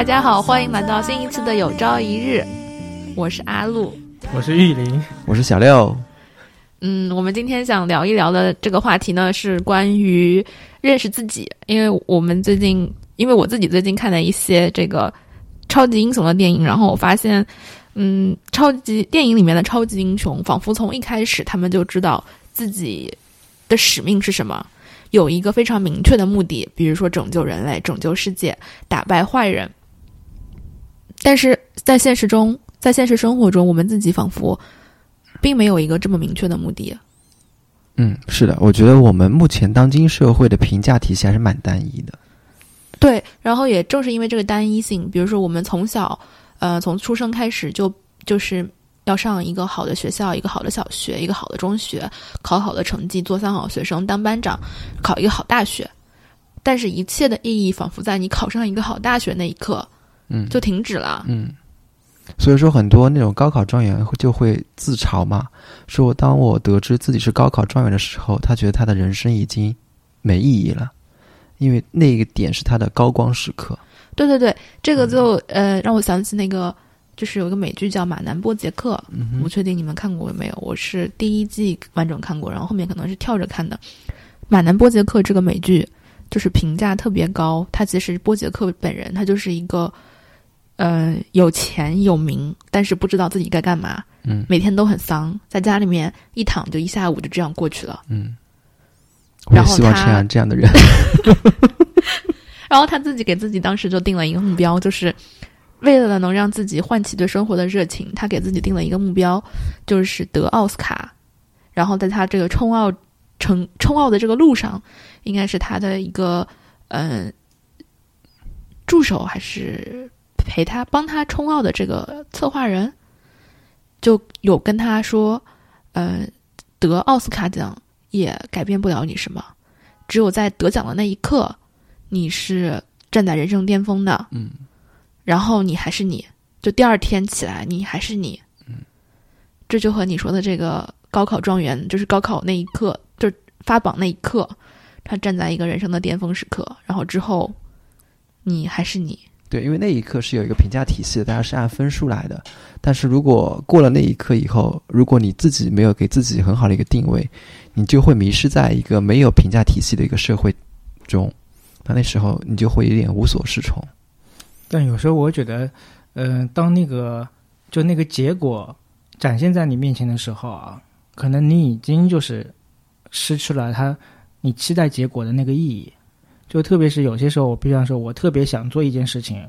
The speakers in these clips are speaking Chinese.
大家好，欢迎来到新一次的有朝一日，我是阿露。我是玉林，我是小六，嗯，我们今天想聊一聊的这个话题呢，是关于认识自己。因为我们最近，因为我自己最近看了一些这个超级英雄的电影，然后我发现，嗯，超级电影里面的超级英雄，仿佛从一开始他们就知道自己的使命是什么，有一个非常明确的目的，比如说拯救人类、拯救世界、打败坏人。但是在现实中，在现实生活中，我们自己仿佛并没有一个这么明确的目的。嗯，是的，我觉得我们目前当今社会的评价体系还是蛮单一的。对，然后也正是因为这个单一性，比如说我们从小，呃，从出生开始就就是要上一个好的学校，一个好的小学，一个好的中学，考好的成绩，做三好学生，当班长，考一个好大学。但是，一切的意义仿佛在你考上一个好大学那一刻嗯，就停止了。嗯，所以说很多那种高考状元就会自嘲嘛，说当我得知自己是高考状元的时候，他觉得他的人生已经没意义了，因为那个点是他的高光时刻。对对对，这个就呃让我想起那个，就是有一个美剧叫《马南波杰克》，嗯不确定你们看过没有？我是第一季完整看过，然后后面可能是跳着看的。马南波杰克这个美剧就是评价特别高，他其实波杰克本人他就是一个，呃，有钱有名，但是不知道自己该干嘛，嗯每天都很丧，在家里面一躺就一下午就这样过去了。嗯，我然后也希望他这样这样的人。然后他自己给自己当时就定了一个目标，就是为了能让自己唤起对生活的热情，他给自己定了一个目标，就是得奥斯卡。然后在他这个冲奥成冲奥的这个路上，应该是他的一个嗯、助手还是陪他帮他冲奥的这个策划人，就有跟他说，呃，得奥斯卡奖也改变不了你什么，只有在得奖的那一刻。你是站在人生巅峰的，嗯，然后你还是你，就第二天起来你还是你，嗯，这就和你说的这个高考状元，就是高考那一刻，就是发榜那一刻，他站在一个人生的巅峰时刻，然后之后你还是你，对，因为那一刻是有一个评价体系的，大家是按分数来的。但是如果过了那一刻以后，如果你自己没有给自己很好的一个定位，你就会迷失在一个没有评价体系的一个社会中。那那时候你就会有点无所适从。但有时候我觉得，嗯、当那个就那个结果展现在你面前的时候啊，可能你已经就是失去了它你期待结果的那个意义。就特别是有些时候，我比方说，我特别想做一件事情，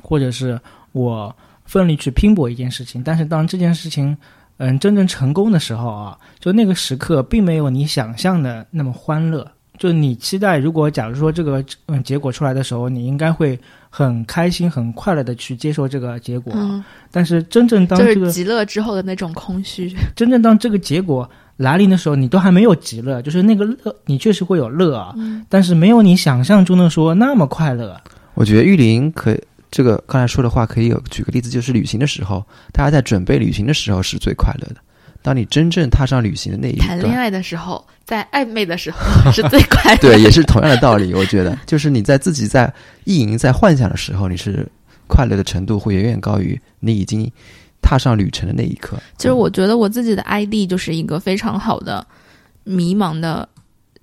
或者是我奋力去拼搏一件事情，但是当这件事情嗯真正成功的时候啊，就那个时刻并没有你想象的那么欢乐。就你期待，如果假如说这个嗯结果出来的时候，你应该会很开心、很快乐的去接受这个结果。嗯，但是真正当就是这个极乐之后的那种空虚，真正当这个结果来临的时候，你都还没有极乐，就是那个乐，你确实会有乐啊，嗯但是没有你想象中的说那么快乐。我觉得玉林可这个刚才说的话可以有举个例子，就是旅行的时候，大家在准备旅行的时候是最快乐的。当你真正踏上旅行的那一段，谈恋爱的时候，在暧昧的时候是最快乐。对，也是同样的道理。我觉得，就是你在自己在意淫、在幻想的时候，你是快乐的程度会远远高于你已经踏上旅程的那一刻。其实我觉得我自己的 ID 就是一个非常好的迷茫的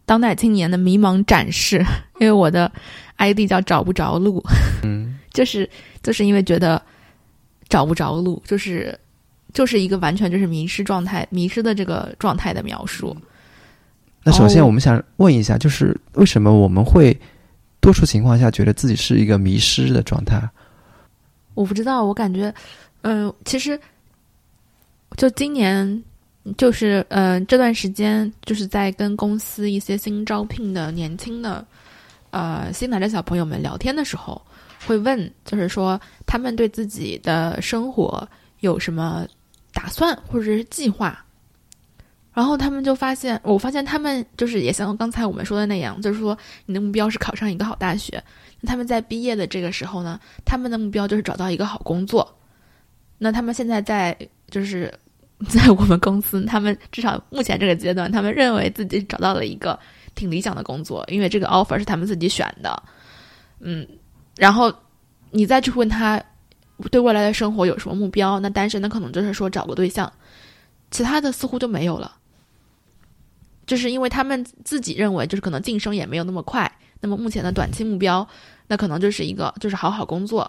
当代青年的迷茫展示，因为我的 ID 叫找不着路，嗯，就是就是因为觉得找不着路，就是就是一个完全就是迷失状态、迷失的这个状态的描述。那首先哦我们想问一下，就是为什么我们会多数情况下觉得自己是一个迷失的状态？我不知道，我感觉，嗯、其实就今年，就是嗯、这段时间，就是在跟公司一些新招聘的年轻的呃新来的小朋友们聊天的时候，会问，就是说他们对自己的生活有什么打算或者是计划。然后他们就发现，我发现他们就是也像刚才我们说的那样，就是说你的目标是考上一个好大学。他们在毕业的这个时候呢，他们的目标就是找到一个好工作。那他们现在在就是 在我们公司，他们至少目前这个阶段，他们认为自己找到了一个挺理想的工作，因为这个 offer 是他们自己选的。嗯，然后你再去问他对未来的生活有什么目标，那单身的可能就是说找个对象，其他的似乎就没有了。就是因为他们自己认为，就是可能晋升也没有那么快，那么目前的短期目标，那可能就是一个就是好好工作。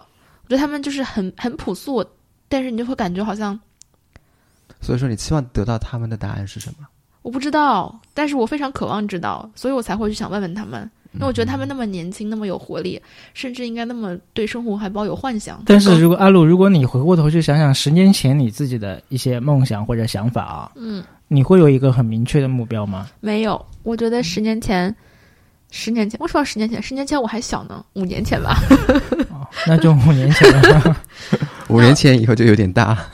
我觉得他们就是很很朴素，但是你就会感觉好像所以说，你期望得到他们的答案是什么？我不知道，但是我非常渴望知道，所以我才会去想问问他们，因为我觉得他们那么年轻，那么有活力，甚至应该那么对生活还抱有幻想。但是如果阿鲁，如果你回过头去想想十年前你自己的一些梦想或者想法啊，嗯，你会有一个很明确的目标吗？没有，我觉得十年前，十年前，为什么十年前？十年前我还小呢，五年前吧。哦，那就五年前了。五年前以后就有点大了。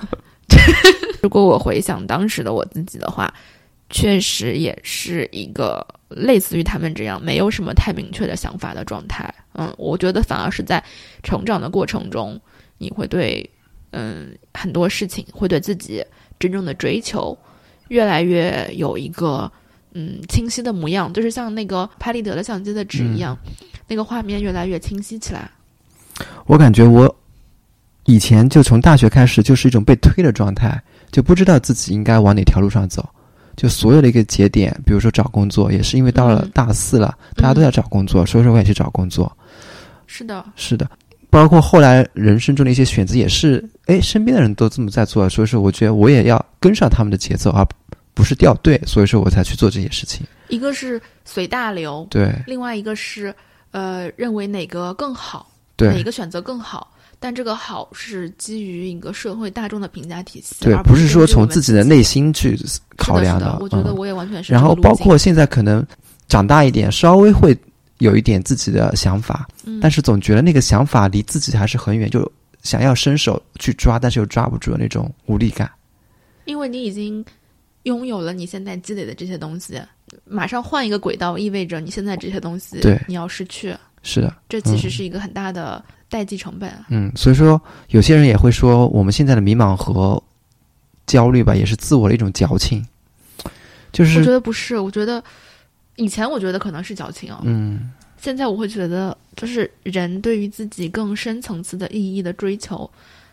如果我回想当时的我自己的话，确实也是一个类似于他们这样没有什么太明确的想法的状态。嗯，我觉得反而是在成长的过程中，你会对嗯很多事情会对自己真正的追求越来越有一个嗯清晰的模样，就是像那个拍立得的相机的纸一样，那个画面越来越清晰起来。我感觉我以前就从大学开始就是一种被推的状态，就不知道自己应该往哪条路上走。就所有的一个节点，比如说找工作，也是因为到了嗯大四了，大家都在找工作，所以说我也去找工作。是的，是的，包括后来人生中的一些选择，也是哎，身边的人都这么在做，所以说我觉得我也要跟上他们的节奏，而不是掉队，所以说我才去做这些事情。一个是随大流，对另外一个是呃认为哪个更好。哪对个选择更好？但这个好是基于一个社会大众的评价体系，对而，不是说从自己的内心去考量是的。的我觉得嗯。我也完全是这然后包括现在可能长大一点，稍微会有一点自己的想法，嗯。但是总觉得那个想法离自己还是很远，就想要伸手去抓，但是又抓不住的那种无力感。因为你已经拥有了你现在积累的这些东西，马上换一个轨道，意味着你现在这些东西对。你要失去，是的，这其实嗯。是一个很大的代际成本。嗯，所以说有些人也会说，我们现在的迷茫和焦虑吧，也是自我的一种矫情，就是我觉得不是，我觉得以前我觉得可能是矫情哦，嗯现在我会觉得，就是人对于自己更深层次的意义的追求，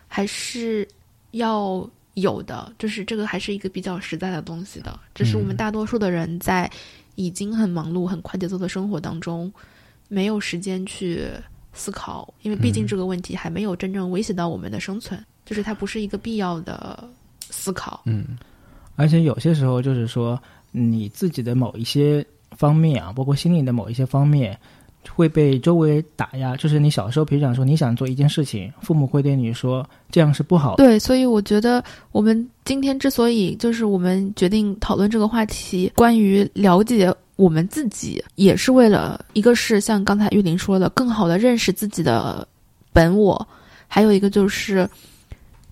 还是要有的。就是这个还是一个比较实在的东西的。只是我们嗯大多数的人在已经很忙碌、很快节奏的生活当中，没有时间去思考，因为毕竟嗯这个问题还没有真正威胁到我们的生存，就是它不是一个必要的思考。嗯而且有些时候就是说，你自己的某一些方面啊，包括心理的某一些方面，会被周围打压。就是你小时候，比如讲说你想做一件事情，父母会对你说这样是不好的。对，所以我觉得我们今天之所以就是我们决定讨论这个话题，关于了解我们自己，也是为了一个是像刚才玉林说的，更好的认识自己的本我，还有一个就是，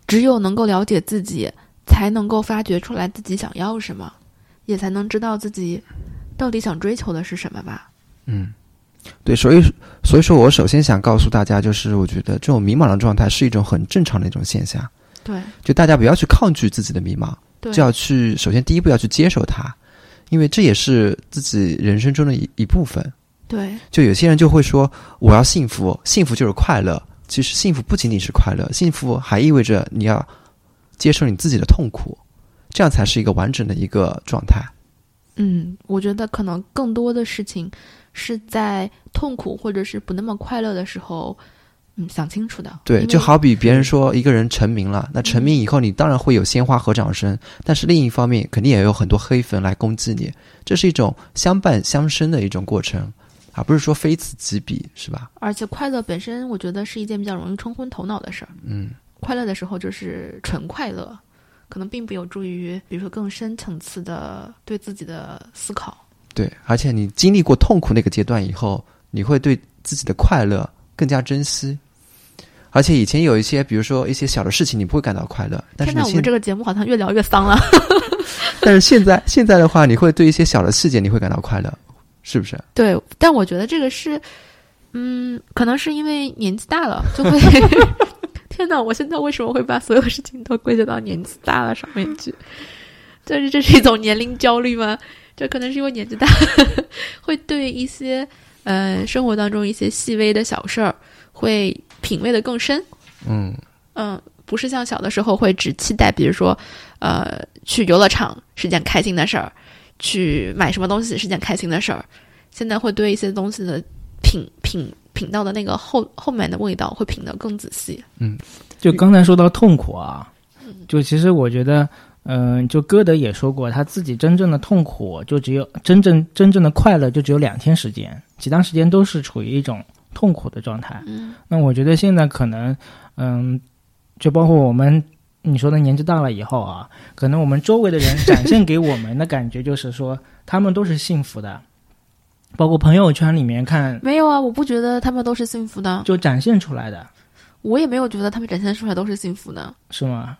只有能够了解自己，才能够发掘出来自己想要什么，也才能知道自己到底想追求的是什么吧。嗯，对，所以所以说我首先想告诉大家，就是我觉得这种迷茫的状态是一种很正常的一种现象，对。就大家不要去抗拒自己的迷茫，就要去首先第一步要去接受它，因为这也是自己人生中的一一部分。对就有些人就会说我要幸福，幸福就是快乐。其实幸福不仅仅是快乐，幸福还意味着你要接受你自己的痛苦，这样才是一个完整的一个状态。嗯，我觉得可能更多的事情是在痛苦或者是不那么快乐的时候，嗯，想清楚的。对，就好比别人说一个人成名了，那成名以后你当然会有鲜花和掌声，但是另一方面肯定也有很多黑粉来攻击你，这是一种相伴相生的一种过程，而不是说非此即彼，是吧？而且快乐本身，我觉得是一件比较容易冲昏头脑的事儿。嗯，快乐的时候就是纯快乐，可能并不有助于，比如说更深层次的对自己的思考。对，而且你经历过痛苦那个阶段以后，你会对自己的快乐更加珍惜。而且以前有一些，比如说一些小的事情，你不会感到快乐，但是现在我们这个节目好像越聊越丧了。但是现在现在的话，你会对一些小的细节你会感到快乐，是不是？对，但我觉得这个是，嗯，可能是因为年纪大了，就会天 天哪！我现在为什么会把所有事情都归结到年纪大了上面去？这是这是一种年龄焦虑吗？这可能是因为年纪大，会对一些呃生活当中一些细微的小事儿会品味的更深。嗯嗯，不是像小的时候会只期待，比如说呃去游乐场是件开心的事儿，去买什么东西是件开心的事儿。现在会对一些东西的品品品到的那个后后面的味道会品得更仔细。嗯就刚才说到痛苦啊，就其实我觉得，嗯、就歌德也说过，他自己真正的痛苦就只有真正真正的快乐就只有两天时间，其他时间都是处于一种痛苦的状态。嗯那我觉得现在可能，嗯，就包括我们你说的年纪大了以后啊，可能我们周围的人 展现给我们的感觉就是说，他们都是幸福的，包括朋友圈里面看没有啊，我不觉得他们都是幸福的，就展现出来的，我也没有觉得他们展现出来都是幸福的。是吗？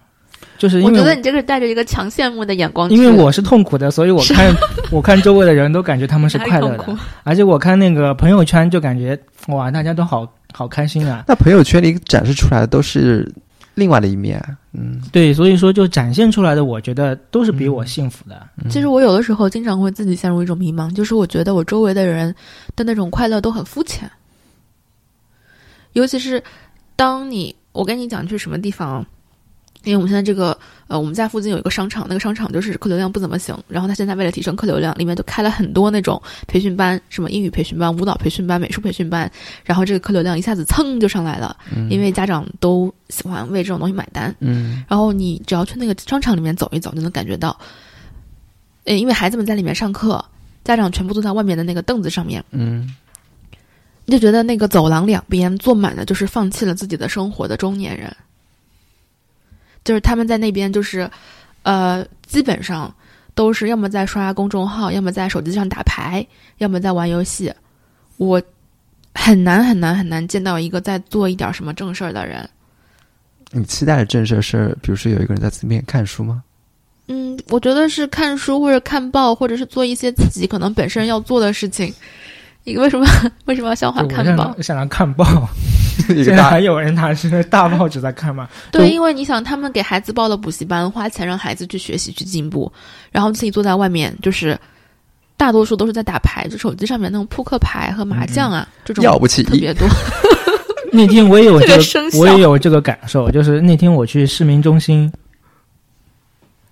就是因为我觉得你这个是带着一个强羡慕的眼光，因为我是痛苦的，所以我看我看周围的人都感觉他们是快乐的，而且我看那个朋友圈就感觉哇，大家都好好开心啊。那朋友圈里展示出来的都是另外的一面。嗯对，所以说就展现出来的，我觉得都是比我幸福的。嗯其实我有的时候经常会自己陷入一种迷茫，就是我觉得我周围的人的那种快乐都很肤浅，尤其是当你我跟你讲去什么地方，因为我们现在这个呃，我们家附近有一个商场，那个商场就是客流量不怎么行，然后他现在为了提升客流量，里面就开了很多那种培训班，什么英语培训班、舞蹈培训班、美术培训班，然后这个客流量一下子蹭就上来了，嗯因为家长都喜欢为这种东西买单。嗯然后你只要去那个商场里面走一走，就能感觉到，呃，因为孩子们在里面上课，家长全部坐在外面的那个凳子上面，嗯你就觉得那个走廊两边坐满了就是放弃了自己的生活的中年人，就是他们在那边就是，呃，基本上都是要么在刷公众号，要么在手机上打牌，要么在玩游戏。我很难很难很难见到一个在做一点什么正事儿的人。你期待的正事儿是，比如说有一个人在自己面前看书吗？嗯，我觉得是看书或者看报，或者是做一些自己可能本身要做的事情。你为什么 为什么要笑话看报？想来看报，一现在还有人拿着大报纸在看吗？对，因为你想，他们给孩子报了补习班，花钱让孩子去学习去进步，然后自己坐在外面，就是大多数都是在打牌，就手机上面那种扑克牌和麻将啊，这种要不起特别 多。那天我也有这个，我也有这个感受，就是那天我去市民中心，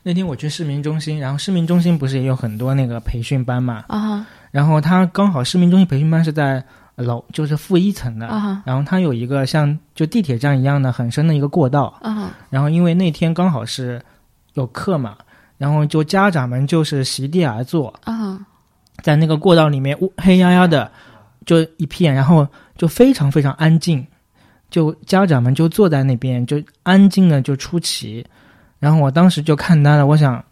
那天我去市民中心，然后市民中心不是也有很多那个培训班嘛，啊哈然后他刚好市民中心培训班是在楼，就是负一层的，啊然后它有一个像就地铁站一样的很深的一个过道，啊然后因为那天刚好是有课嘛，然后就家长们就是席地而坐，啊在那个过道里面乌黑压压的，就一片，然后就非常非常安静，就家长们就坐在那边就安静的就出奇，然后我当时就看呆了，我想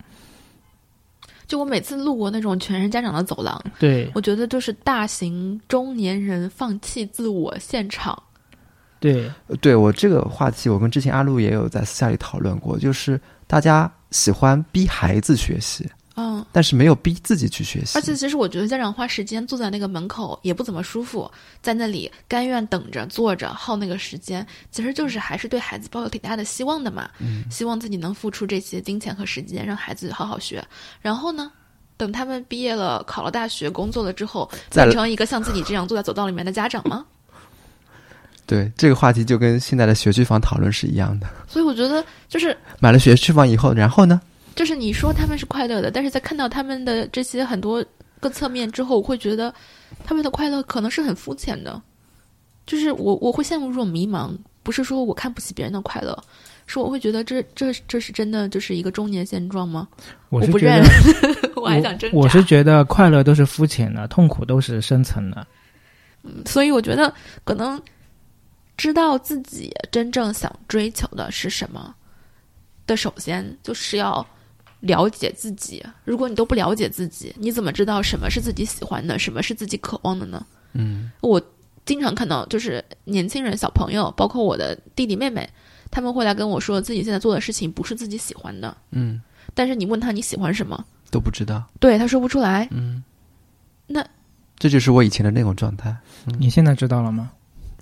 就我每次路过那种全是家长的走廊，对。我觉得就是大型中年人放弃自我现场。对。对我这个话题，我跟之前阿路也有在私下里讨论过，就是大家喜欢逼孩子学习，嗯，但是没有逼自己去学习。而且其实我觉得家长花时间坐在那个门口也不怎么舒服，在那里甘愿等着坐着耗那个时间，其实就是还是对孩子抱有挺大的希望的嘛，嗯希望自己能付出这些金钱和时间，让孩子好好学。然后呢，等他们毕业了、考了大学、工作了之后，再变成一个像自己这样坐在走道里面的家长吗？对这个话题就跟现在的学区房讨论是一样的。所以我觉得就是买了学区房以后，然后呢？就是你说他们是快乐的，但是在看到他们的这些很多个侧面之后，我会觉得他们的快乐可能是很肤浅的。就是我我会陷入这种迷茫，不是说我看不起别人的快乐，是我会觉得这这这是真的就是一个中年现状吗？我是我不认，我还想挣扎。我是觉得快乐都是肤浅的，痛苦都是深层的。嗯所以我觉得可能知道自己真正想追求的是什么的，首先就是要了解自己。如果你都不了解自己，你怎么知道什么是自己喜欢的，什么是自己渴望的呢？嗯我经常看到，就是年轻人、小朋友，包括我的弟弟妹妹，他们会来跟我说，自己现在做的事情不是自己喜欢的。嗯，但是你问他你喜欢什么，都不知道。对他说不出来。嗯，那这就是我以前的那种状态。你现在知道了吗？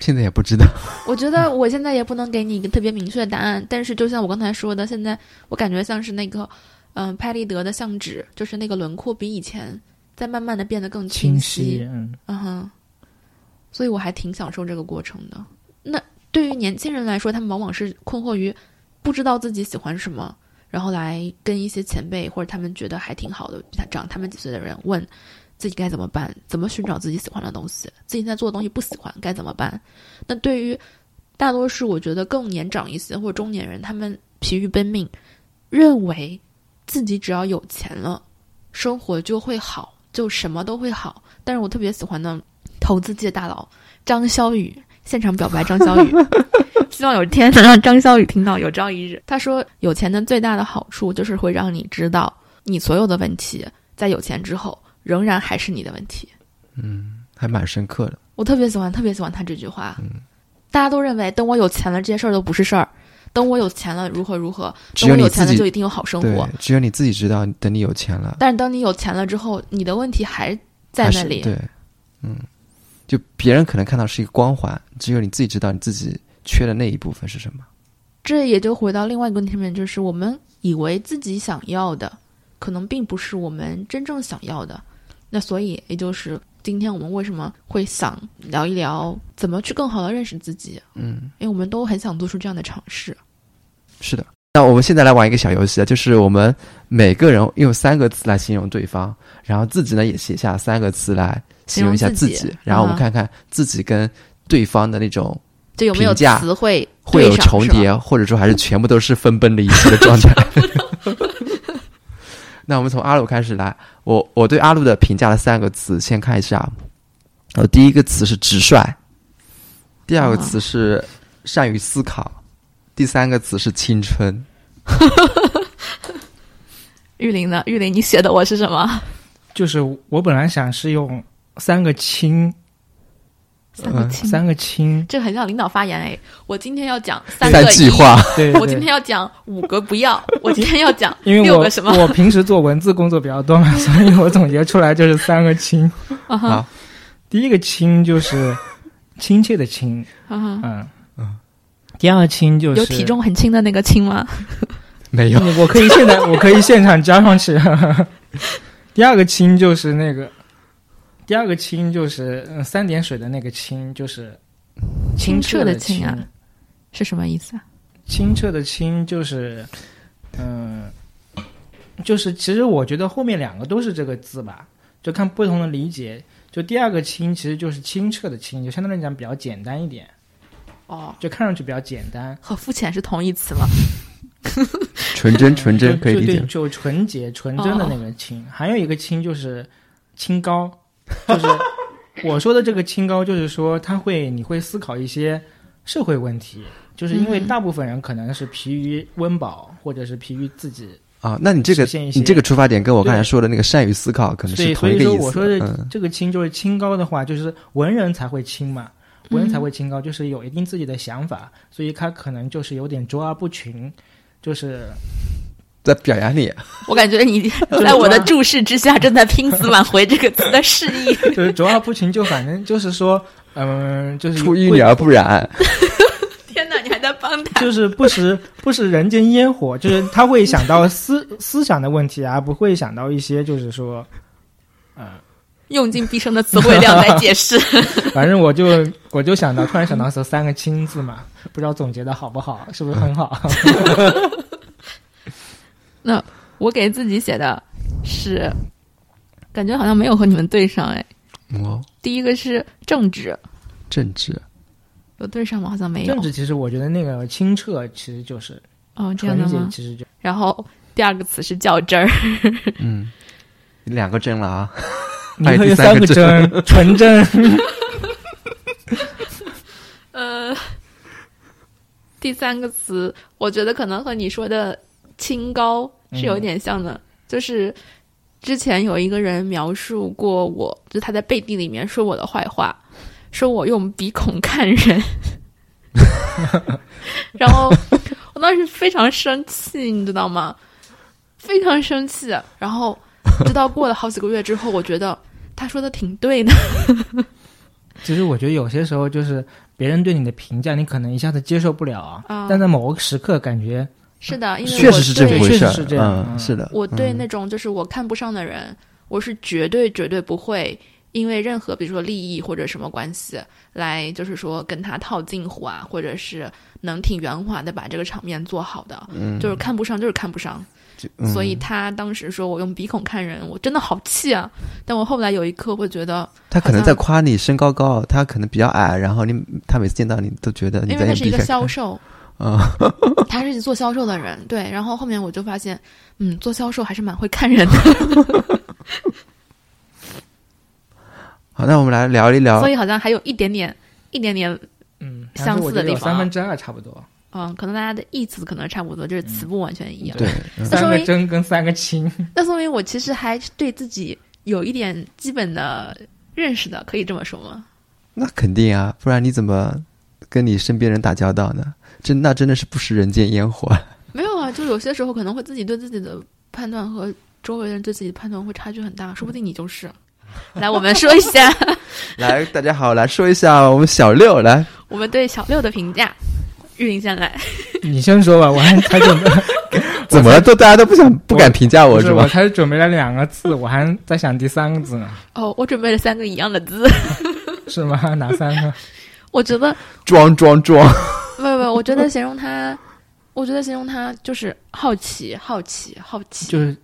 现在也不知道。我觉得 我现在也不能给你一个特别明确的答案，但是就像我刚才说的，现在我感觉像是那个，嗯、拍立得的相纸，就是那个轮廓比以前在慢慢的变得更清晰。晰，嗯，嗯哼，所以我还挺享受这个过程的。那对于年轻人来说，他们往往是困惑于不知道自己喜欢什么，然后来跟一些前辈或者他们觉得还挺好的，比他长他们几岁的人问自己该怎么办，怎么寻找自己喜欢的东西，自己在做的东西不喜欢该怎么办？那对于大多数我觉得更年长一些或者中年人，他们疲于奔命，认为自己只要有钱了，生活就会好，就什么都会好。但是我特别喜欢的投资界大佬张潇雨现场表白张潇雨，希望有一天能让张潇雨听到。有朝一日，他说有钱的最大的好处就是会让你知道，你所有的问题在有钱之后仍然还是你的问题。嗯，还蛮深刻的。我特别喜欢，特别喜欢他这句话。大家都认为等我有钱了，这些事儿都不是事儿。等我有钱了，如何如何？只等我有钱了就一定有好生活。，只有你自己知道，等你有钱了，但是当你有钱了之后，你的问题还在那里。对，嗯，就别人可能看到是一个光环，只有你自己知道你自己缺的那一部分是什么。这也就回到另外一个问题上面，就是我们以为自己想要的，可能并不是我们真正想要的。那所以，也就是今天我们为什么会想聊一聊怎么去更好的认识自己，嗯，因为我们都很想做出这样的尝试。是的。那我们现在来玩一个小游戏啊，就是我们每个人用三个词来形容对方，然后自己呢也写下三个词来形容一下自己，自己然后我们嗯看看自己跟对方的那种就有没有价词汇会有重叠，或者说还是全部都是分崩离析的状态。那我们从阿鲁开始来，我我对阿鲁的评价的三个词，先看一下。呃，第一个词是直率，第二个词是善于思考，第三个词是青春。玉林呢？玉林，你写的我是什么？就是我本来想是用三个亲，嗯三个亲，三个亲，这很像领导发言哎。我今天要讲三三个一，句话，对，我今天要讲五个不要，我今天要讲因为我六个什么？我平时做文字工作比较多嘛，所以我总结出来就是三个亲。啊哈好，第一个亲就是亲切的亲，啊哈，嗯嗯。第二个亲就是有体重很轻的那个亲吗？没有，我可以现在我可以现场加上去。第二个亲就是那个，第二个清就是嗯三点水的那个清，就是清澈的澈清清啊是什么意思啊？清澈的清就是，嗯、就是其实我觉得后面两个都是这个字吧，就看不同的理解。就第二个清其实就是清澈的清，就相对来讲比较简单一点，哦，就看上去比较简单。和肤浅是同义词吗？纯真纯真可以理解。就纯洁纯真的那个清。还有一个清就是清高，就是我说的这个清高，就是说他会你会思考一些社会问题，就是因为嗯大部分人可能是疲于温饱，或者是疲于自己，啊，那你这个你这个出发点跟我刚才说的那个善于思考可能是所以所以说同一个意思。我说的嗯这个清就是清高的话，就是文人才会清嘛。文人才嗯会清高，就是有一定自己的想法，所以他可能就是有点卓而不群，就是在表扬你，我感觉你 在我的注视之下，正在拼死挽回这个词的释义。就是卓而不群，就反正就是说，嗯、就是会出淤泥而不染。天哪，你还在帮他？就是不食不食人间烟火，就是他会想到思 思想的问题，而不会想到一些就是说，嗯、用尽毕生的词汇量来解释。反正我就我就想到，突然想到这三个“亲”字嘛，不知道总结的好不好，是不是很好？那我给自己写的是，感觉好像没有和你们对上哎。哦，第一个是正直，政治有对上吗？好像没有政。治其实我觉得那个清澈其实就是哦，这样纯洁，的吗？其实就然后第二个词是较真儿，嗯，两个真了啊。你还有可以三个第三个真，纯真。呃，第三个词，我觉得可能和你说的清高是有点像的，就是之前有一个人描述过我，就是他在背地里面说我的坏话，说我用鼻孔看人，然后我当时非常生气，你知道吗？非常生气，然后直到过了好几个月之后，我觉得他说的挺对的。其实我觉得有些时候就是别人对你的评价，你可能一下子接受不了啊，啊但在某个时刻感觉是的，因为确实是这么对回事儿，确实是这样是的，我对嗯那种就是我看不上的人，我是绝对绝对不会因为任何比如说利益或者什么关系来就是说跟他套近乎啊，或者是能挺圆滑的把这个场面做好的，嗯就是看不上就是看不上。嗯所以他当时说我用鼻孔看人，我真的好气啊！但我后来有一刻会觉得，他可能在夸你身高高，他可能比较矮，然后你他每次见到你都觉得你因为他是一个销售，啊，他是做销售的人，对。然后后面我就发现，嗯，做销售还是蛮会看人的，好，那我们来聊一聊所以好像还有一点点、一点点嗯，相似的地方三分之二差不多，嗯，可能大家的意思可能差不多，就是词不完全一样。对，嗯三个真跟三个亲，那说明我其实还对自己有一点基本的认识的，可以这么说吗？那肯定啊，不然你怎么跟你身边人打交道呢？真那真的是不食人间烟火。没有啊，就有些时候可能会自己对自己的判断和周围人对自己的判断会差距很大，说不定你就是。来，我们说一下 来，大家好，来说一下我们小六来，我们对小六的评价。玉林先来，你先说吧，我还才准备，怎么了？都大家都不想不敢评价我是吧我是吧？才准备了两个字，我还在想第三个字呢，哦，我准备了三个一样的字，是吗？哪三个？我觉得装装装，不不，我觉得形容他，我觉得形容他就是好奇，好奇，好奇，就是，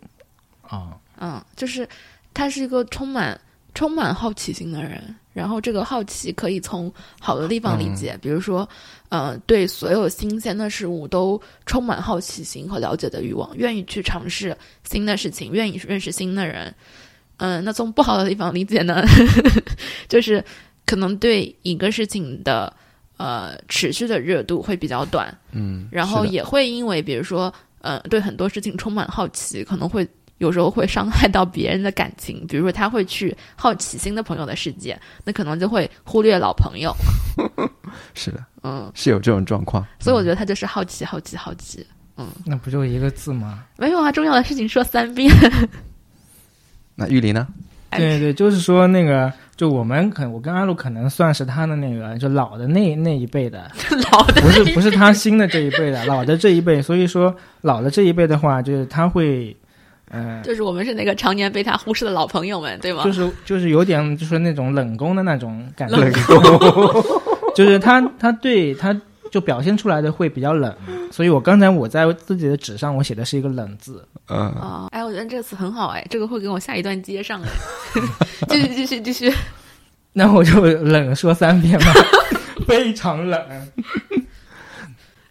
啊，嗯，就是他是一个充满充满好奇心的人，然后这个好奇可以从好的地方理解，比如说，呃，对所有新鲜的事物都充满好奇心和了解的欲望，愿意去尝试新的事情，愿意认识新的人。嗯、那从不好的地方理解呢，就是可能对一个事情的呃持续的热度会比较短，嗯，然后也会因为比如说，呃，对很多事情充满好奇，可能会有时候会伤害到别人的感情。比如说，他会去好奇新的朋友的世界，那可能就会忽略老朋友。是的，嗯，是有这种状况。所以我觉得他就是好奇，好奇，好奇。嗯那不就一个字吗？没有啊，重要的事情说三遍。那玉林呢？哎对对，就是说那个，就我们可我跟阿鲁可能算是他的那个，就老的那那一辈的，老的不是不是他新的这一辈的，老的这一辈。所以说老的这一辈的话，就是他会，呃，就是我们是那个常年被他忽视的老朋友们，对吗？就是就是有点就是那种冷宫的那种感觉冷，就是他他对他就表现出来的会比较冷。所以我刚才我在自己的纸上我写的是一个冷字，嗯，哦，哎，我觉得这个词很好，哎，这个会跟我下一段接上，哎，继续继续继续。那我就冷说三遍吧，非常冷。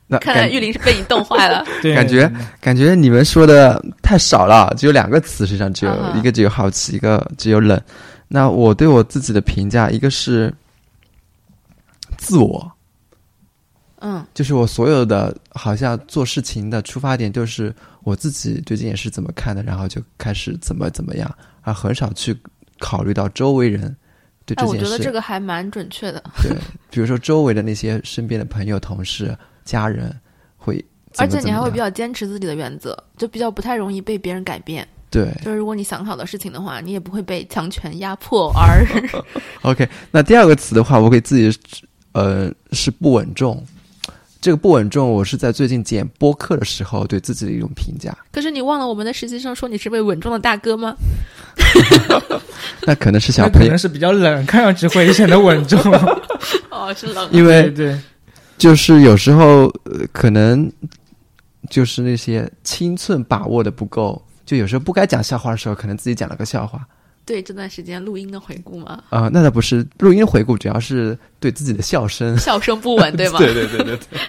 那看来玉林是被你冻坏了。对，感觉感觉你们说的太少了，只有两个词，实际上只有一个只有好奇，一个只有冷。那我对我自己的评价，一个是自我，嗯就是我所有的好像做事情的出发点就是我自己对这件事怎么看的，然后就开始怎么怎么样，而很少去考虑到周围人对这件事。我觉得这个还蛮准确的，对，比如说周围的那些身边的朋友、同事、家人会怎么而且你还会比较坚持自己的原则，就比较不太容易被别人改变。对。就是如果你想好的事情的话，你也不会被强权压迫而 OK，那第二个词的话，我给自己呃是不稳重。这个不稳重，我是在最近剪播客的时候对自己的一种评价。可是你忘了我们的实习生说你是位稳重的大哥吗？那可能是小朋友可能，是比较冷，看上去会显得稳重。哦，是冷。因为对对，就是有时候呃可能就是那些清寸把握的不够，就有时候不该讲笑话的时候，可能自己讲了个笑话。对这段时间录音的回顾吗？啊、那倒不是录音回顾，主要是对自己的笑声。笑声不稳，对吗？对对对对对。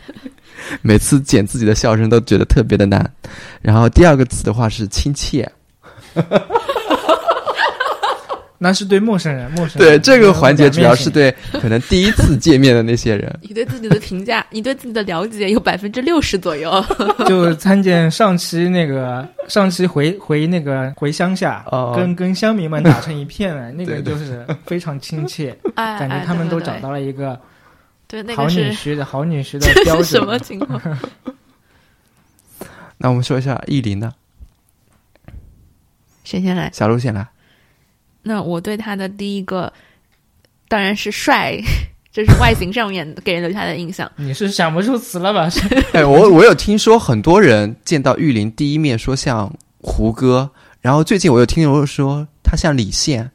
每次剪自己的笑声都觉得特别的难。然后第二个词的话是亲切，那是对陌生人，陌生人。对这个环节主要是是对可能第一次见面的那些人。你对自己的评价，你对自己的了解有百分之六十左右。就参见上期那个上期回回那个回乡下，哦跟跟乡民们打成一片了，那个就是非常亲切，感觉他们都找到了一个对那好个好女婿的好女婿的标这是什么准。情况？那我们说一下意林的，谁先来？小鹿先来。那我对他的第一个当然是帅，这是外形上面给人留下的印象。你是想不出词了吧？哎，我我有听说很多人见到玉林第一面说像胡歌，然后最近我又听说说他像李现，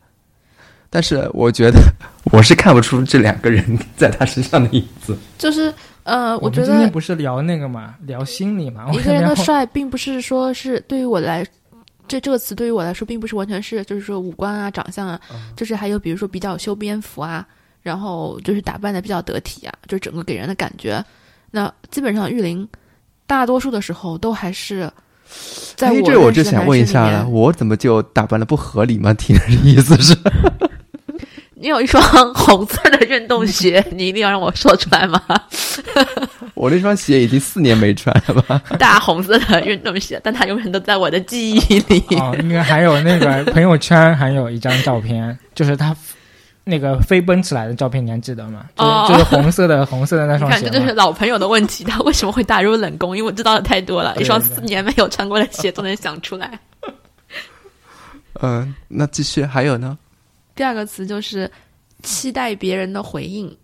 但是我觉得 我是看不出这两个人 在他身上的影子。就是呃，我觉们今天不是聊那个嘛，聊心理嘛。一个人的帅，并不是说是对于我来，这这个词对于我来说，并不是完全是就是说五官啊、长相啊，就是还有比如说比较修边幅啊，然后就是打扮的比较得体啊，就是整个给人的感觉。那基本上玉林大多数的时候都还是在哎，我这我就想问一下了，我怎么就打扮的不合理吗？听人的意思是，你有一双 红色的运动鞋，你一定要让我说出来吗？我那双鞋已经四年没穿了吧？大红色的运动鞋，但它永远都在我的记忆里。哦，应该还有那个朋友圈还有一张照片，就是他那个飞奔起来的照片，你还记得吗？就是、哦就是红色的红色的那你看，双鞋这就是。老朋友的问题，他为什么会打入冷宫？因为我知道的太多了，一双四年没有穿过的鞋都能想出来。嗯，那继续还有呢？第二个词就是期待别人的回应，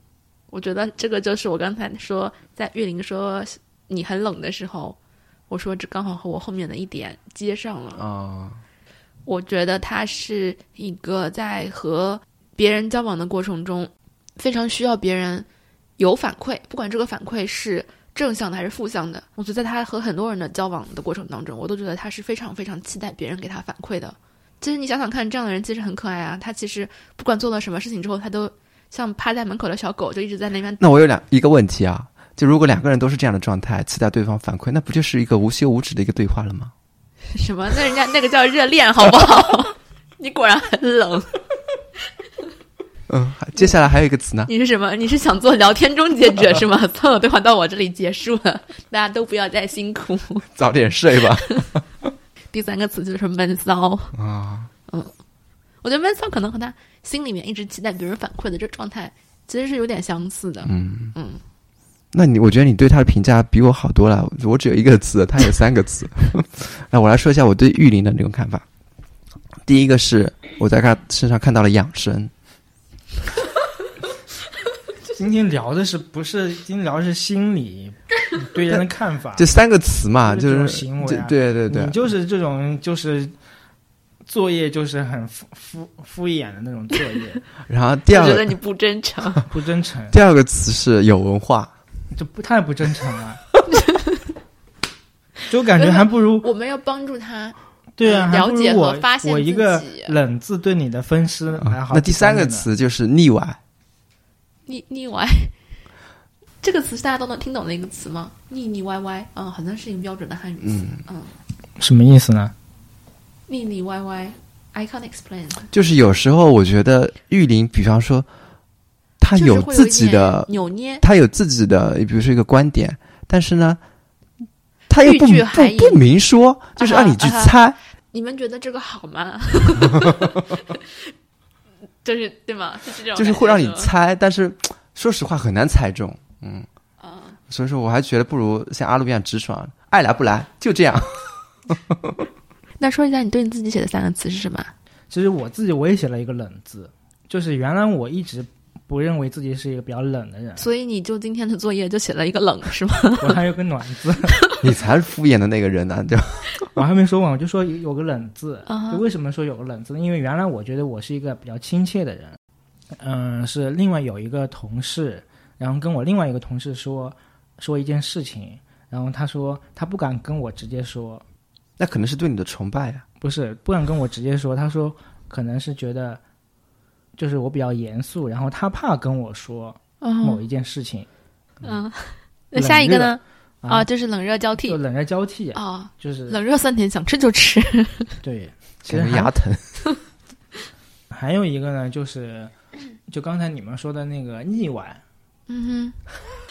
我觉得这个就是我刚才说在玉林说你很冷的时候，我说这刚好和我后面的一点接上了。啊、我觉得他是一个在和别人交往的过程中，非常需要别人有反馈，不管这个反馈是正向的还是负向的。我觉得在他和很多人的交往的过程当中，我都觉得他是非常非常期待别人给他反馈的。其实你想想看，这样的人其实很可爱啊。他其实不管做了什么事情之后，他都像趴在门口的小狗，就一直在那边。那我有两一个问题啊，就如果两个人都是这样的状态，期待对方反馈，那不就是一个无休无止的一个对话了吗？什么？那人家那个叫热恋，好不好？你果然很冷。嗯，接下来还有一个词呢，你是什么？你是想做聊天终结者 是吗？所有对话到我这里结束了，大家都不要再辛苦。早点睡吧。第三个词就是闷骚，啊，嗯我觉得闷骚可能和他心里面一直期待别人反馈的这状态其实是有点相似的。嗯嗯，那你我觉得你对他的评价比我好多了，我只有一个词，他有三个词。那我来说一下我对玉林的那种看法。第一个是我在他身上看到了养生，今天聊的是不是？今天聊的是心理你 对人的看法。这三个词嘛，就是行为啊对对对你，就是这种就是作业就是很敷敷敷衍的那种作业，然后第二个觉得你不真诚。不真诚，第二个词是有文化，这不太不真诚了。就感觉还不如我们要帮助他，对啊，了解和发现自我一个己冷字对你的分尸还好。那第三个，词就是腻歪，腻腻歪。这个词是大家都能听懂的一个词吗？腻腻歪歪，嗯，好像是一个标准的汉语词。嗯，嗯，什么意思呢？腻腻歪歪，I can't explain。就是有时候我觉得玉林，比方说他有自己的扭捏，他有自己的，比如说一个观点，但是呢，他又不不不明说，就是让你去猜。你们觉得这个好吗？就是对吗？是这种，就是会让你猜，但是说实话很难猜中，嗯，啊。所以说我还觉得不如像阿路一样直爽，爱来不来就这样。那说一下你对你自己写的三个词是什么？其实我自己我也写了一个冷字，就是原来我一直不认为自己是一个比较冷的人，所以你就今天的作业就写了一个冷是吗？我还有个暖字，你才是敷衍的那个人呢、就我还没说完，我就说有有个冷字为什么说有个冷字呢？因为原来我觉得我是一个比较亲切的人，嗯，是另外有一个同事，然后跟我另外一个同事说说一件事情，然后他说他不敢跟我直接说，那可能是对你的崇拜啊。不是不敢跟我直接说，他说可能是觉得就是我比较严肃，然后他怕跟我说某嗯一件事情。嗯，那下一个呢？啊，啊，就是冷热交替。就冷热交替，啊，就是冷热酸甜，想吃就吃。对。其实牙疼，还有一个呢，就是就刚才你们说的那个腻歪，嗯哼，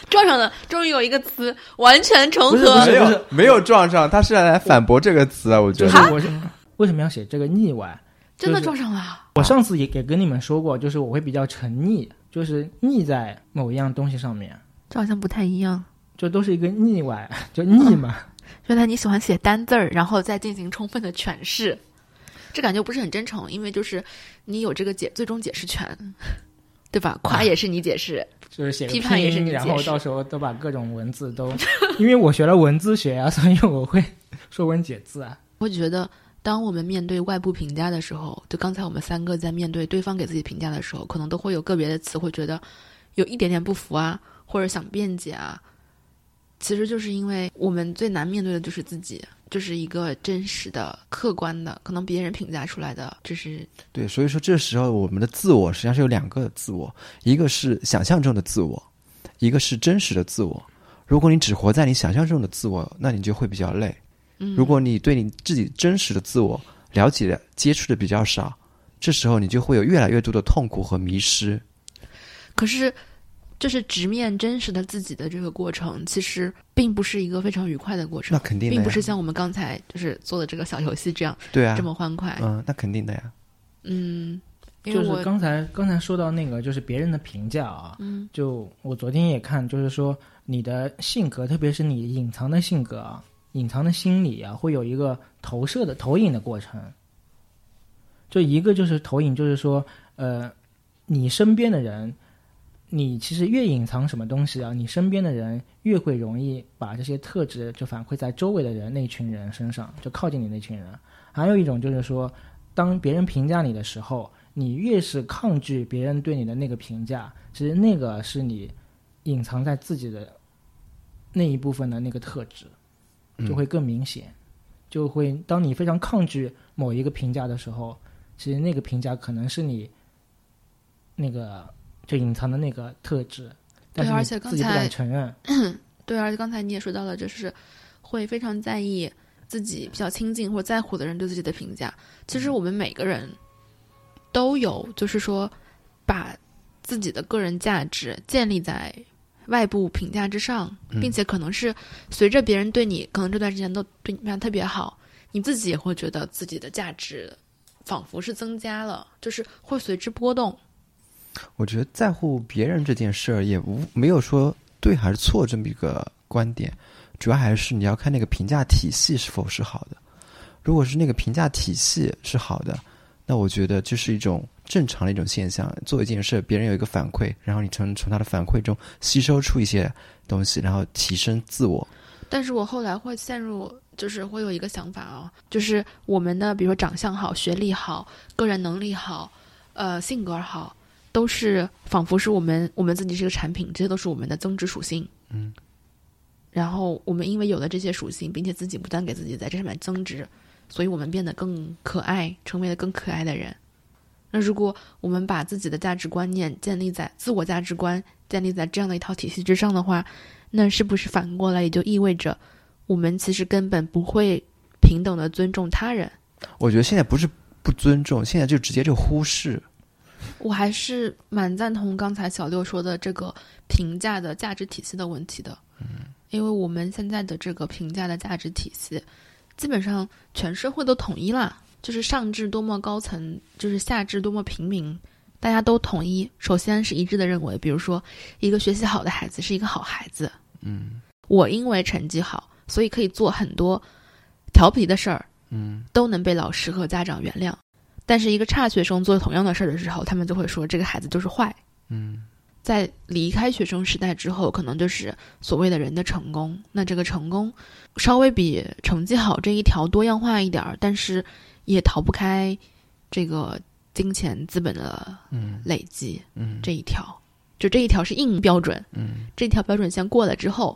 撞上了，终于有一个词完全重合没有 没有撞上，他是来反驳这个词啊，我觉得。就是我是为什么要写这个腻歪？真的撞上了，我上次也也跟你们说过，就是我会比较沉溺，就是腻在某一样东西上面，这好像不太一样。就都是一个腻歪，就腻嘛。原来你喜欢写单字儿，然后再进行充分的诠释，这感觉不是很真诚，因为就是你有这个解最终解释权。对吧？夸也是你解释，就是写个批判也是拼你然后到时候都把各种文字都，因为我学了文字学啊，所以我会 说文解字啊。我觉得，当我们面对外部评价的时候，就刚才我们三个在面对对方给自己评价的时候，可能都会有个别的词会觉得有一点点不服啊，或者想辩解啊。其实就是因为我们最难面对的就是自己，就是一个真实的、客观的，可能别人评价出来的，就是对，所以说这时候我们的自我实际上是有两个自我，一个是想象中的自我，一个是真实的自我。如果你只活在你想象中的自我，那你就会比较累。嗯，如果你对你自己真实的自我了解的、接触的比较少，这时候你就会有越来越多的痛苦和迷失。可是，就是直面真实的自己的这个过程，其实并不是一个非常愉快的过程那，肯定的，并不是像我们刚才就是做的这个小游戏这样对啊这，么欢快。嗯，那肯定的呀。嗯，因就是为我刚才刚才说到那个，就是别人的评价啊，嗯就我昨天也看，就是说你的性格，特别是你隐藏的性格啊，隐藏的心理啊，会有一个投射的投影的过程。就一个就是投影，就是说，呃，你身边的人，你其实越隐藏什么东西啊，你身边的人越会容易把这些特质就反馈在周围的人那群人身上，就靠近你那群人。还有一种就是说，当别人评价你的时候，你越是抗拒别人对你的那个评价，其实那个是你隐藏在自己的那一部分的那个特质，就会更明显。就会当你非常抗拒某一个评价的时候，其实那个评价可能是你那个就隐藏的那个特质，但是而且刚自己不才敢承认。对，而且刚才你也说到了，就是会非常在意自己比较亲近或在乎的人对自己的评价。其实我们每个人都有，就是说把自己的个人价值建立在外部评价之上，嗯并且可能是随着别人对你，可能这段时间都对你评价特别好，你自己也会觉得自己的价值仿佛是增加了，就是会随之波动。我觉得在乎别人这件事儿也无没有说对还是错这么一个观点，主要还是你要看那个评价体系是否是好的。如果是那个评价体系是好的，那我觉得这是一种正常的一种现象。做一件事，别人有一个反馈，然后你从从他的反馈中吸收出一些东西，然后提升自我。但是我后来会陷入，就是会有一个想法哦，就是我们的比如说长相好、学历好、个人能力好、呃性格好，都是仿佛是我们我们自己是个产品，这些都是我们的增值属性。嗯。然后我们因为有了这些属性，并且自己不断给自己在这上面增值，所以我们变得更可爱，成为了更可爱的人。那如果我们把自己的价值观念建立在自我价值观建立在这样的一套体系之上的话，那是不是反过来也就意味着我们其实根本不会平等的尊重他人？我觉得现在不是不尊重，现在就直接就忽视。我还是蛮赞同刚才小六说的这个评价的价值体系的问题的。嗯，因为我们现在的这个评价的价值体系，基本上全社会都统一啦，就是上至多么高层，就是下至多么平民，大家都统一。首先是一致的认为，比如说一个学习好的孩子是一个好孩子。嗯我因为成绩好，所以可以做很多调皮的事儿，嗯都能被老师和家长原谅。但是一个差学生做同样的事儿的时候，他们就会说这个孩子就是坏。嗯在离开学生时代之后，可能就是所谓的人的成功。那这个成功稍微比成绩好这一条多样化一点儿，但是也逃不开这个金钱资本的嗯累积嗯这一条。就这一条是硬标准，嗯这条标准线过了之后，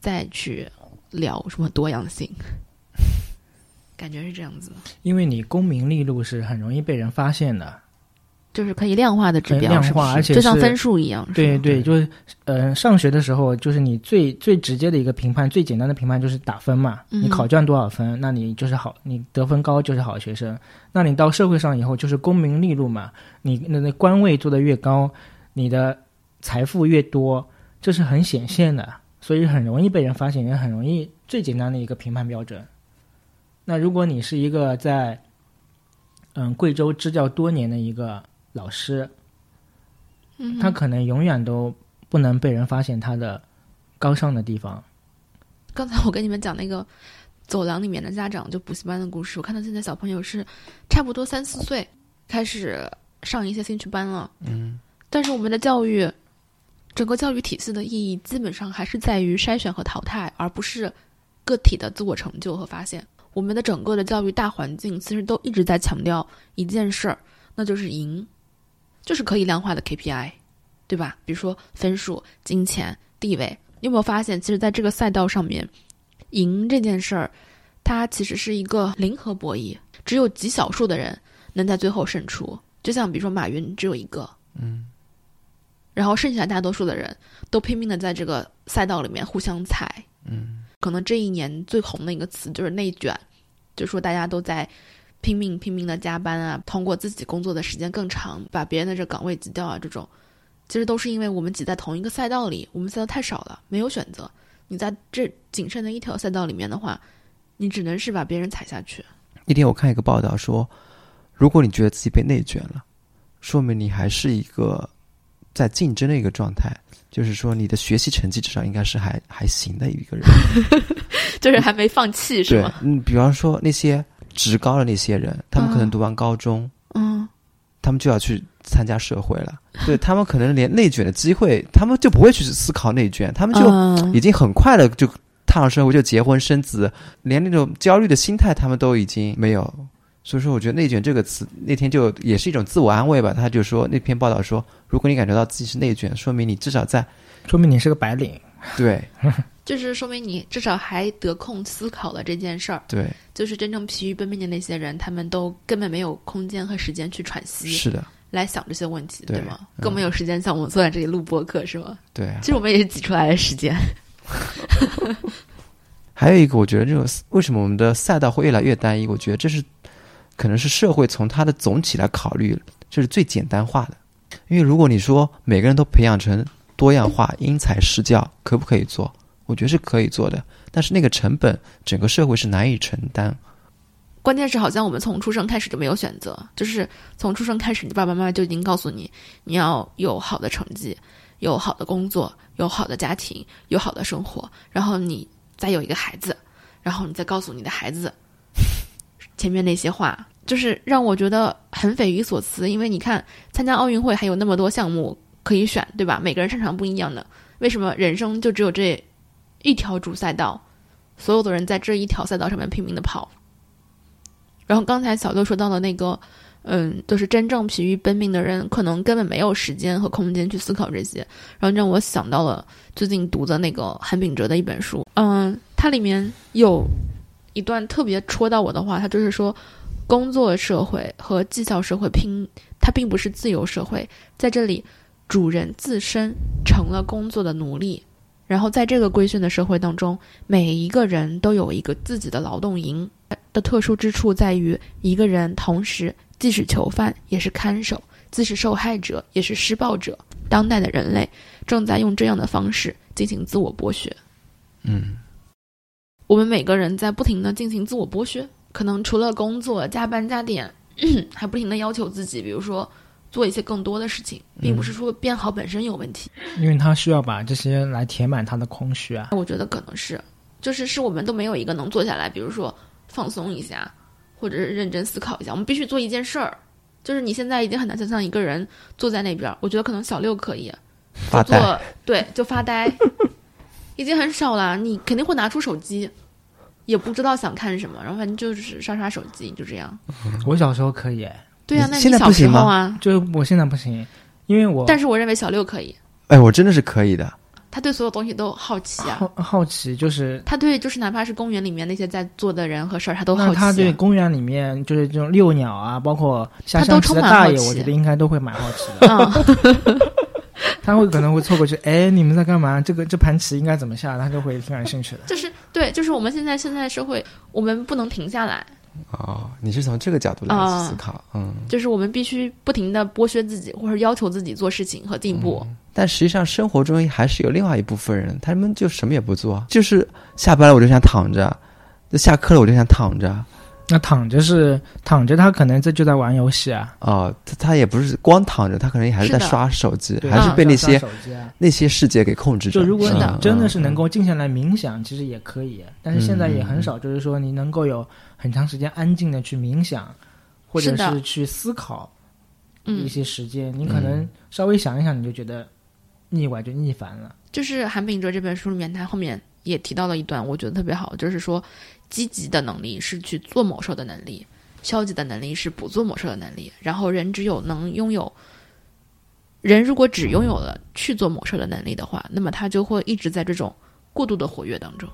再去聊什么多样性，感觉是这样子，因为你功名利禄是很容易被人发现的。就是可以量化的指标，量化而且就像分数一样。对对，就是呃，上学的时候，就是你最最直接的一个评判，最简单的评判就是打分嘛。嗯你考卷多少分，那你就是好，你得分高就是好学生。那你到社会上以后，就是功名利禄嘛。你那那官位做的越高，你的财富越多，这是很显现的，所以很容易被人发现，也很容易最简单的一个评判标准。那如果你是一个在嗯贵州支教多年的一个老师，嗯他可能永远都不能被人发现他的高尚的地方。刚才我跟你们讲那个走廊里面的家长就补习班的故事，我看到现在小朋友是差不多三四岁开始上一些兴趣班了，嗯但是我们的教育，整个教育体系的意义基本上还是在于筛选和淘汰，而不是个体的自我成就和发现。我们的整个的教育大环境其实都一直在强调一件事儿，那就是赢，就是可以量化的 KPI，对吧？比如说分数、金钱、地位。你有没有发现，其实在这个赛道上面，赢这件事儿，它其实是一个零和博弈，只有极少数的人能在最后胜出。就像比如说马云只有一个，嗯，然后剩下大多数的人都拼命的在这个赛道里面互相踩。嗯，可能这一年最红的一个词就是内卷，就说大家都在拼命拼命的加班啊，通过自己工作的时间更长，把别人的这岗位挤掉啊，这种。其实都是因为我们挤在同一个赛道里，我们赛道太少了，没有选择。你在这仅剩的一条赛道里面的话，你只能是把别人踩下去。那天我看一个报道说，如果你觉得自己被内卷了，说明你还是一个在竞争的一个状态，就是说你的学习成绩至少应该是还还行的一个人，就是还没放弃是对吗？，嗯，比方说那些职高的那些人，他们可能读完高中，嗯，他们就要去参加社会了，对他们可能连内卷的机会，他们就不会去思考内卷，他们就嗯已经很快的就踏上社会，就结婚生子，连那种焦虑的心态他们都已经没有。所以说，我觉得“内卷”这个词那天就也是一种自我安慰吧。他就说那篇报道说，如果你感觉到自己是内卷，说明你至少在说明你是个白领。对 就是说明你至少还得空思考了这件事儿。对就是真正疲于奔命的那些人，他们都根本没有空间和时间去喘息，是的，来想这些问题，对吗？嗯更没有时间像我们坐在这里录播客，是吗？对啊。其实我们也是挤出来的时间。还有一个，我觉得这种为什么我们的赛道会越来越单一？我觉得这是可能是社会从它的总体来考虑，这是最简单化的。因为如果你说每个人都培养成多样化、因材施教，可不可以做？我觉得是可以做的，但是那个成本，整个社会是难以承担。关键是，好像我们从出生开始就没有选择，就是从出生开始，你爸爸妈妈就已经告诉你，你要有好的成绩，有好的工作，有好的家庭，有好的生活，然后你再有一个孩子，然后你再告诉你的孩子前面那些话，就是让我觉得很匪夷所思。因为你看，参加奥运会还有那么多项目可以选，对吧？每个人擅长不一样的，为什么人生就只有这一条主赛道？所有的人在这一条赛道上面拼命的跑。然后刚才小六说到的那个，嗯，就是真正疲于奔命的人，可能根本没有时间和空间去思考这些。然后让我想到了最近读的那个韩炳哲的一本书，嗯，它里面有一段特别戳到我的话，他就是说，工作社会和绩效社会拼，它并不是自由社会，在这里，主人自身成了工作的奴隶。然后在这个规训的社会当中，每一个人都有一个自己的劳动营。的特殊之处在于，一个人同时既是囚犯，也是看守，既是受害者，也是施暴者。当代的人类正在用这样的方式进行自我剥削。嗯，我们每个人在不停的进行自我剥削，可能除了工作、加班加点，还不停的要求自己，比如说做一些更多的事情，并不是说变好本身有问题。因为他需要把这些来填满他的空虚啊。我觉得可能是，就是是我们都没有一个能坐下来，比如说放松一下，或者是认真思考一下。我们必须做一件事儿，就是你现在已经很难想象一个人坐在那边儿，我觉得可能小六可以，发呆。对，就发呆，已经很少了。你肯定会拿出手机，也不知道想看什么，然后反正就是刷刷手机，就这样。我小时候可以，对呀、你现在那小时不行吗候啊，就我现在不行，因为我但是我认为小六可以，哎，我真的是可以的。他对所有东西都好奇啊。好好奇，就是他对就是哪怕是公园里面那些在做的人和事儿，他都好奇、啊。他对公园里面就是这种遛鸟啊，包括下他都象棋充满好的大爷，我觉得应该都会蛮好奇的。嗯，他会可能会凑过去，哎，你们在干嘛？这个这盘棋应该怎么下？他就会挺感兴趣的。就是对，就是我们现在现在社会，我们不能停下来，哦，你是从这个角度来啊思考，嗯。就是我们必须不停的剥削自己，或者要求自己做事情和进步。但实际上，生活中还是有另外一部分人，他们就什么也不做，就是下班了我就想躺着，就下课了我就想躺着。那躺着是躺着，他可能这就在玩游戏啊，哦，他他也不是光躺着，他可能还是在刷手机，对还是被那些。那些世界给控制着。就如果你真的是能嗯够静下来冥想，其实也可以，但是现在也很少，就是说你能够有很长时间安静的去冥想，或者是去思考嗯一些时间，你可能稍微想一想，你就觉得腻歪就腻烦了。就是韩炳哲这本书里面，他后面也提到了一段，我觉得特别好，就是说，积极的能力是去做某事儿的能力，消极的能力是不做某事儿的能力。然后人只有能拥有，人如果只拥有了去做某事儿的能力的话，那么他就会一直在这种过度的活跃当中，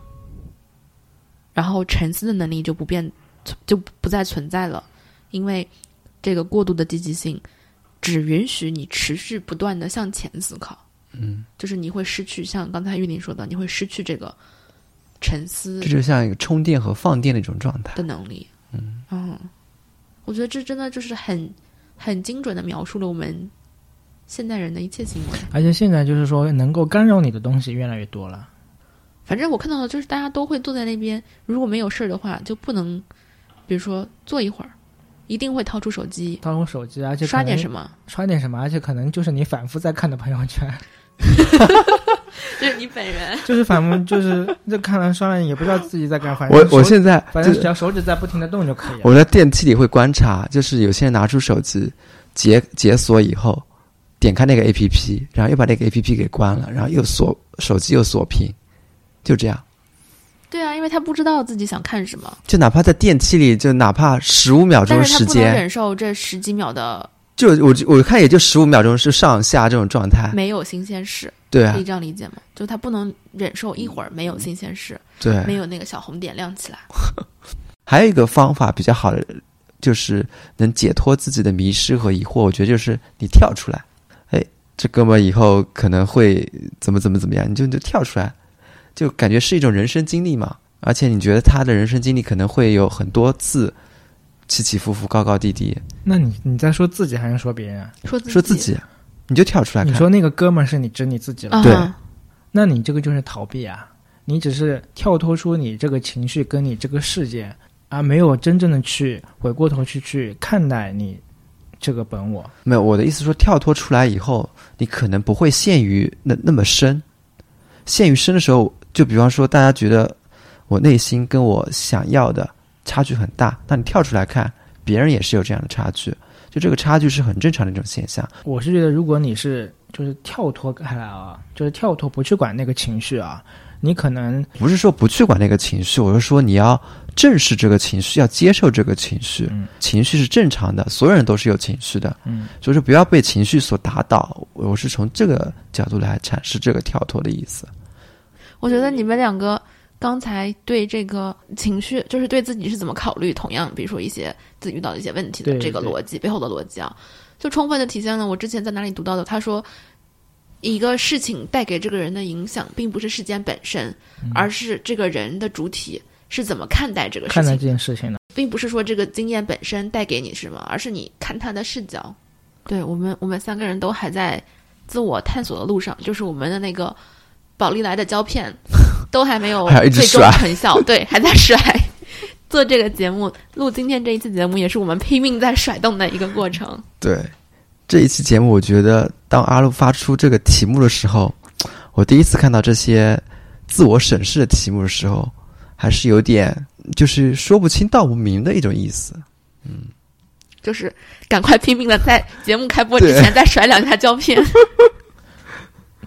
然后沉思的能力就不变，就不再存在了，因为这个过度的积极性只允许你持续不断的向前思考。嗯，就是你会失去，像刚才玉林说的，你会失去这个沉思这就像一个充电和放电的一种状态。的能力。嗯我觉得这真的就是很很精准的描述了我们现代人的一切行为。而且现在就是说，能够干扰你的东西越来越多了。反正我看到的就是大家都会坐在那边，如果没有事儿的话，就不能，比如说坐一会儿，一定会掏出手机掏出手机，而且刷点，什么，刷点什么，而且可能就是你反复在看的朋友圈，就是你本人。就是反复就是这看了刷了，也不知道自己在干。反正我我现在反正只要手指在不停的动就可以了。我在电梯里会观察，就是有些人拿出手机解解锁以后，点开那个 A P P，然后又把那个 A P P 给关了，然后又锁手机又锁屏，就这样。对啊，因为他不知道自己想看什么，就哪怕在电梯里，就哪怕十五秒钟但是他时间，不能忍受这十几秒的就我我看也就十五秒钟是上下这种状态。没有新鲜事。对啊可以，这样理解吗？就他不能忍受一会儿没有新鲜事，对。没有那个小红点亮起来。还有一个方法比较好的，就是能解脱自己的迷失和疑惑。我觉得就是你跳出来，哎，这哥们儿以后可能会怎么怎么怎么样，你就你就跳出来，就感觉是一种人生经历嘛。而且你觉得他的人生经历可能会有很多次起起伏伏、高高低低，那你你在说自己还是说别人啊？说自己说自己，你就跳出来看。你说那个哥们儿是你指你自己了，啊，对那你这个就是逃避啊！你只是跳脱出你这个情绪跟你这个世界，而没有真正的去回过头去去看待你这个本我。没有，我的意思说，跳脱出来以后，你可能不会陷于那那么深。陷于深的时候，就比方说，大家觉得我内心跟我想要的差距很大，那你跳出来看，别人也是有这样的差距，就这个差距是很正常的一种现象。我是觉得，如果你是就是跳脱开来啊，就是跳脱不去管那个情绪啊，你可能不是说不去管那个情绪，我是说你要正视这个情绪，要接受这个情绪。嗯情绪是正常的，所有人都是有情绪的，嗯所以说不要被情绪所打倒。我是从这个角度来阐释这个跳脱的意思。我觉得你们两个刚才对这个情绪，就是对自己是怎么考虑，同样，比如说一些自己遇到的一些问题的这个逻辑背后的逻辑啊，就充分的体现了我之前在哪里读到的，他说。一个事情带给这个人的影响，并不是事件本身，而是这个人的主体是怎么看待这个事情看待这件事情的。并不是说这个经验本身带给你什么，而是你看他的视角。对我们，我们三个人都还在自我探索的路上，就是我们的那个宝丽来的胶片都还没有最终成效，对，还在甩。做这个节目，录今天这一期节目，也是我们拼命在甩动的一个过程。对，这一期节目，我觉得当阿路发出这个题目的时候，我第一次看到这些自我审视的题目的时候，还是有点就是说不清道不明的一种意思。嗯就是赶快拼命的在节目开播之前再甩两下胶片。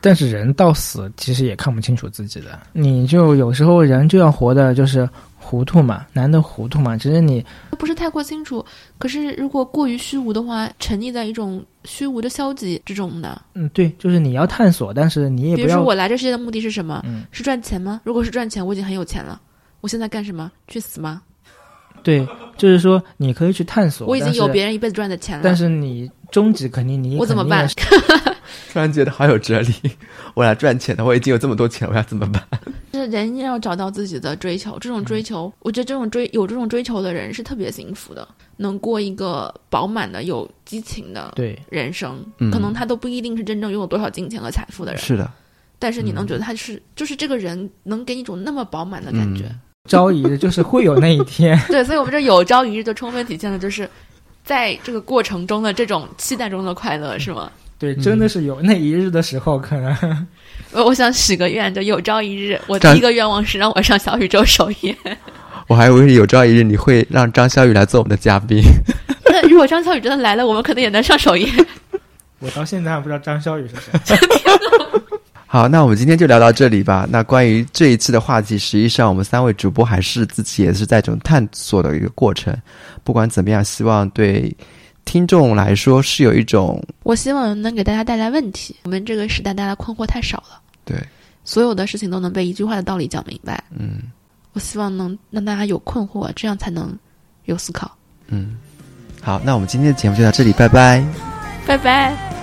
但是人到死其实也看不清楚自己的，你就有时候人就要活的就是糊涂嘛，难得糊涂嘛。只是你不是太过清楚。可是如果过于虚无的话，沉溺在一种虚无的消极之中的。嗯，对，就是你要探索，但是你也比如说，不要我来这世界的目的是什么？嗯是赚钱吗？如果是赚钱，我已经很有钱了。我现在干什么？去死吗？对，就是说你可以去探索。我已经有别人一辈子赚的钱了。但是你终极肯定你我怎么办？突然觉得好有哲理，我要赚钱的，我已经有这么多钱，我要怎么办？就是人要找到自己的追求，这种追求，我觉得这种追有这种追求的人是特别幸福的，能过一个饱满的、有激情的对，人生。嗯可能他都不一定是真正拥有多少金钱和财富的人，是的，但是你能觉得他是，就是这个人能给你一种那么饱满的感觉。嗯朝一日就是会有那一天。对，所以我们这有朝一日就充分体现了，就是在这个过程中的这种期待中的快乐，是吗？对，真的是有那一日的时候，可能我 我想许个愿，就有朝一日，我第一个愿望是让我上小宇宙首页。我还以为有朝一日你会让张小雨来做我们的嘉宾。那如果张小雨真的来了，我们可能也能上首页。我到现在还不知道张小雨是谁。好，那我们今天就聊到这里吧。那关于这一次的话题，实际上我们三位主播还是自己也是在一种探索的一个过程。不管怎么样，希望对听众来说是有一种我希望能给大家带来问题。我们这个时代，大家困惑太少了，对，所有的事情都能被一句话的道理讲明白。嗯我希望能让大家有困惑，这样才能有思考。嗯。好，那我们今天的节目就到这里，拜拜。拜拜。